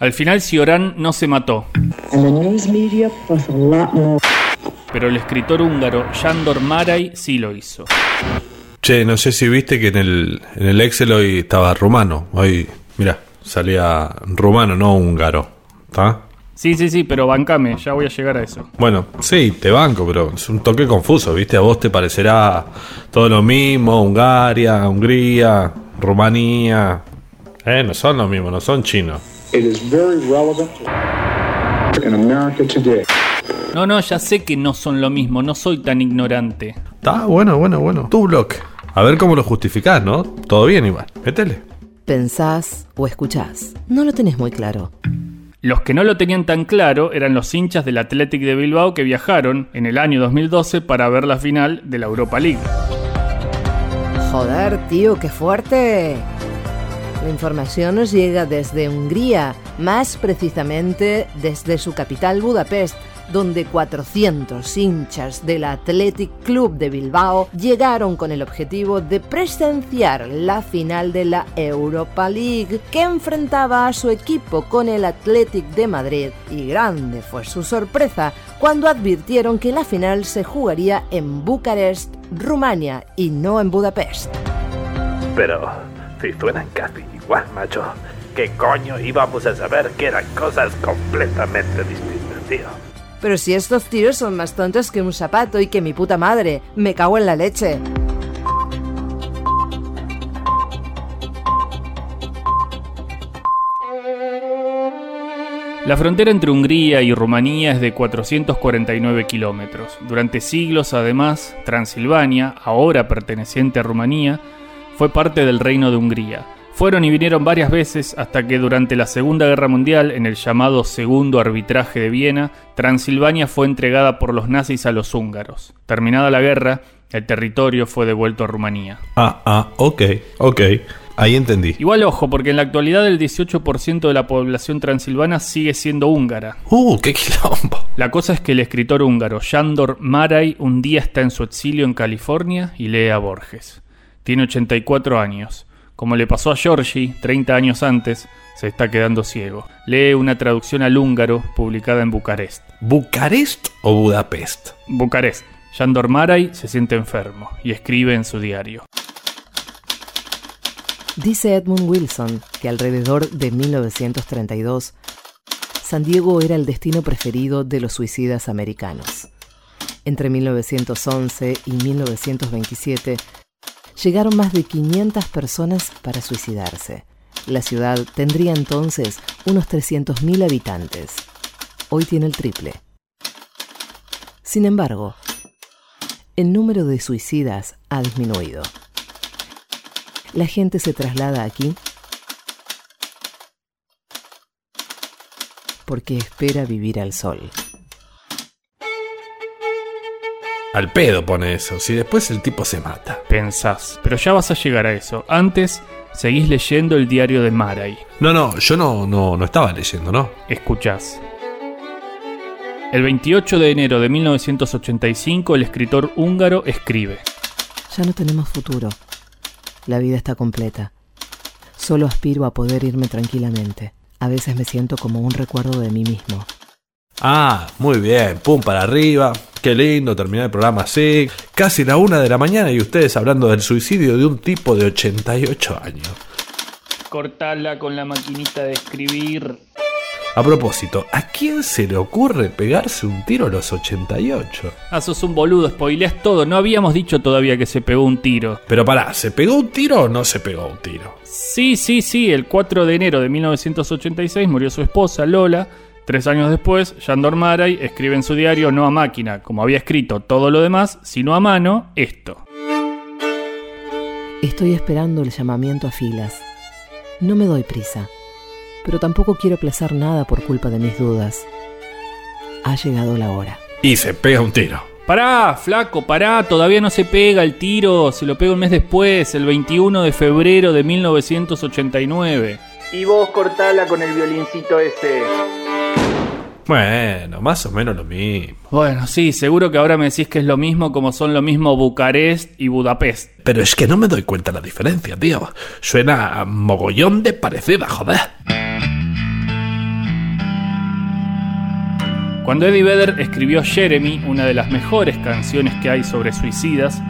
Al final Cioran no se mató. Pero el escritor húngaro Sándor Márai sí lo hizo. Che, no sé si viste que en el, en el Excel hoy estaba rumano. Hoy, mira, salía rumano, no húngaro. ¿Está? Sí, sí, sí, pero bancame, ya voy a llegar a eso. Bueno, sí, te banco, pero es un toque confuso, ¿viste? A vos te parecerá todo lo mismo, Hungaria, Hungría, Rumanía. Eh, no son lo mismo, no son chinos. No, no, ya sé que no son lo mismo, no soy tan ignorante. Está bueno, bueno, bueno. Tu blog. A ver cómo lo justificás, ¿no? Todo bien igual. Métele. Pensás o escuchás. No lo tenés muy claro. Los que no lo tenían tan claro eran los hinchas del Athletic de Bilbao que viajaron en el año 2012 para ver la final de la Europa League. Joder, tío, qué fuerte. La información nos llega desde Hungría, más precisamente desde su capital Budapest, donde 400 hinchas del Athletic Club de Bilbao llegaron con el objetivo de presenciar la final de la Europa League que enfrentaba a su equipo con el Athletic de Madrid y grande fue su sorpresa cuando advirtieron que la final se jugaría en Bucarest, Rumania y no en Budapest. Pero si suenan casi igual, macho, ¿qué coño íbamos a saber que eran cosas completamente distintas, tío? Pero si estos tiros son más tontos que un zapato y que mi puta madre, me cago en la leche. La frontera entre Hungría y Rumanía es de 449 kilómetros. Durante siglos, además, Transilvania, ahora perteneciente a Rumanía, fue parte del Reino de Hungría. Fueron y vinieron varias veces hasta que durante la Segunda Guerra Mundial, en el llamado Segundo Arbitraje de Viena, Transilvania fue entregada por los nazis a los húngaros. Terminada la guerra, el territorio fue devuelto a Rumanía. Ah, ah, ok, ok. Ahí entendí. Igual ojo, porque en la actualidad el 18% de la población transilvana sigue siendo húngara. ¡Uh, qué quilombo! La cosa es que el escritor húngaro Sándor Márai un día está en su exilio en California y lee a Borges. Tiene 84 años. Como le pasó a Giorgi 30 años antes, se está quedando ciego. Lee una traducción al húngaro publicada en Bucarest. ¿Bucarest o Budapest? Bucarest. Yandor Maray se siente enfermo y escribe en su diario. Dice Edmund Wilson que alrededor de 1932, San Diego era el destino preferido de los suicidas americanos. Entre 1911 y 1927, llegaron más de 500 personas para suicidarse. La ciudad tendría entonces unos 300.000 habitantes. Hoy tiene el triple. Sin embargo, el número de suicidas ha disminuido. La gente se traslada aquí porque espera vivir al sol. Al pedo pone eso, si después el tipo se mata. Pensás, pero ya vas a llegar a eso. Antes, seguís leyendo el diario de Maray. No, no, yo no, no, no estaba leyendo, ¿no? Escuchás. El 28 de enero de 1985, el escritor húngaro escribe. Ya no tenemos futuro. La vida está completa. Solo aspiro a poder irme tranquilamente. A veces me siento como un recuerdo de mí mismo. Ah, muy bien, pum para arriba. Qué lindo terminar el programa así. Casi la una de la mañana y ustedes hablando del suicidio de un tipo de 88 años. Cortala con la maquinita de escribir. A propósito, ¿a quién se le ocurre pegarse un tiro a los 88? Ah, sos un boludo, spoileás todo. No habíamos dicho todavía que se pegó un tiro. Pero pará, ¿se pegó un tiro o no se pegó un tiro? Sí, sí, sí. El 4 de enero de 1986 murió su esposa, Lola Tres años después, Yandor Maray escribe en su diario no a máquina, como había escrito todo lo demás, sino a mano, esto. Estoy esperando el llamamiento a filas. No me doy prisa, pero tampoco quiero aplazar nada por culpa de mis dudas. Ha llegado la hora. Y se pega un tiro. Pará, flaco, pará, todavía no se pega el tiro, se lo pega un mes después, el 21 de febrero de 1989. Y vos cortala con el violincito ese. Bueno, más o menos lo mismo. Bueno, sí, seguro que ahora me decís que es lo mismo como son lo mismo Bucarest y Budapest. Pero es que no me doy cuenta la diferencia, tío. Suena mogollón de parecida, joder. Cuando Eddie Vedder escribió Jeremy, una de las mejores canciones que hay sobre suicidas,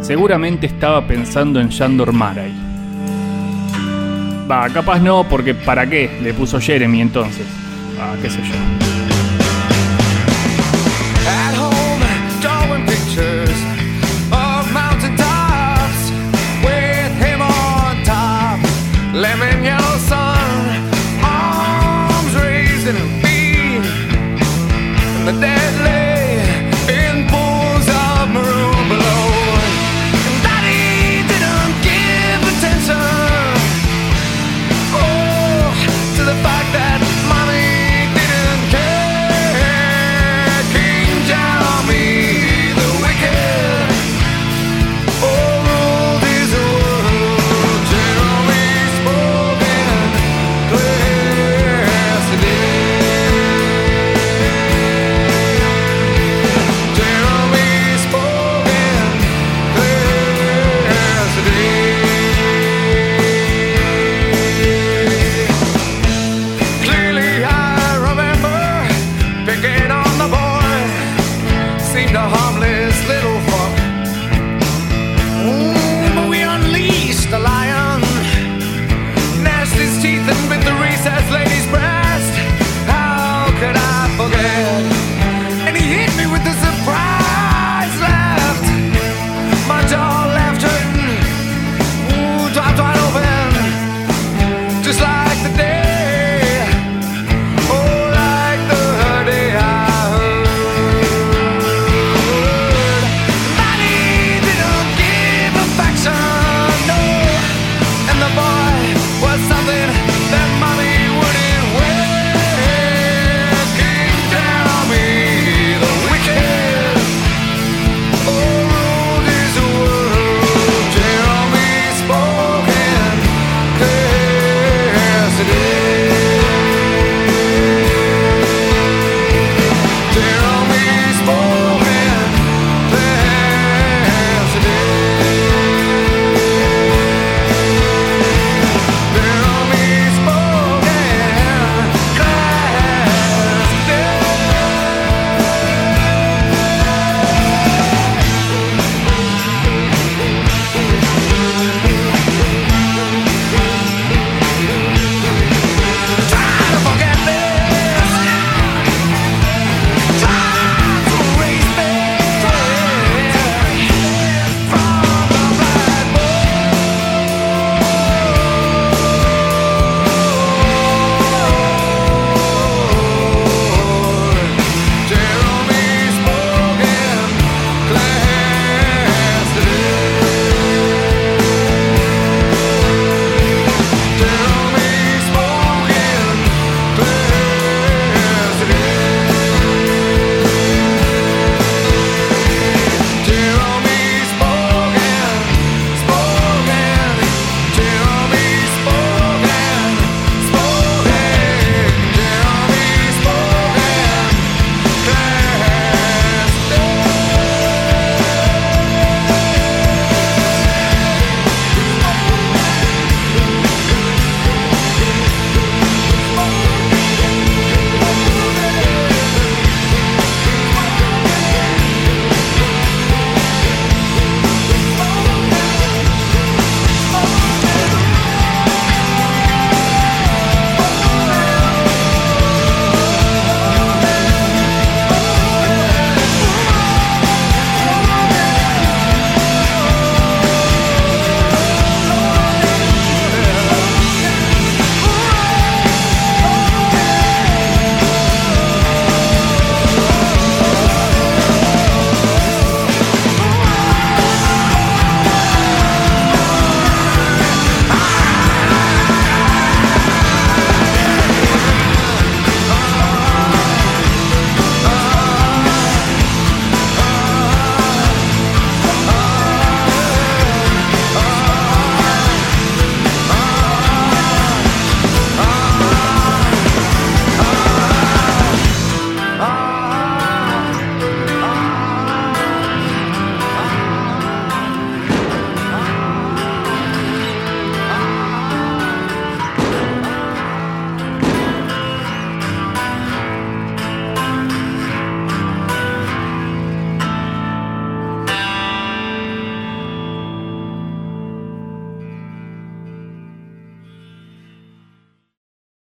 seguramente estaba pensando en Shandor Maray. Va, capaz no, porque ¿para qué le puso Jeremy entonces? Ah, qué sé yo.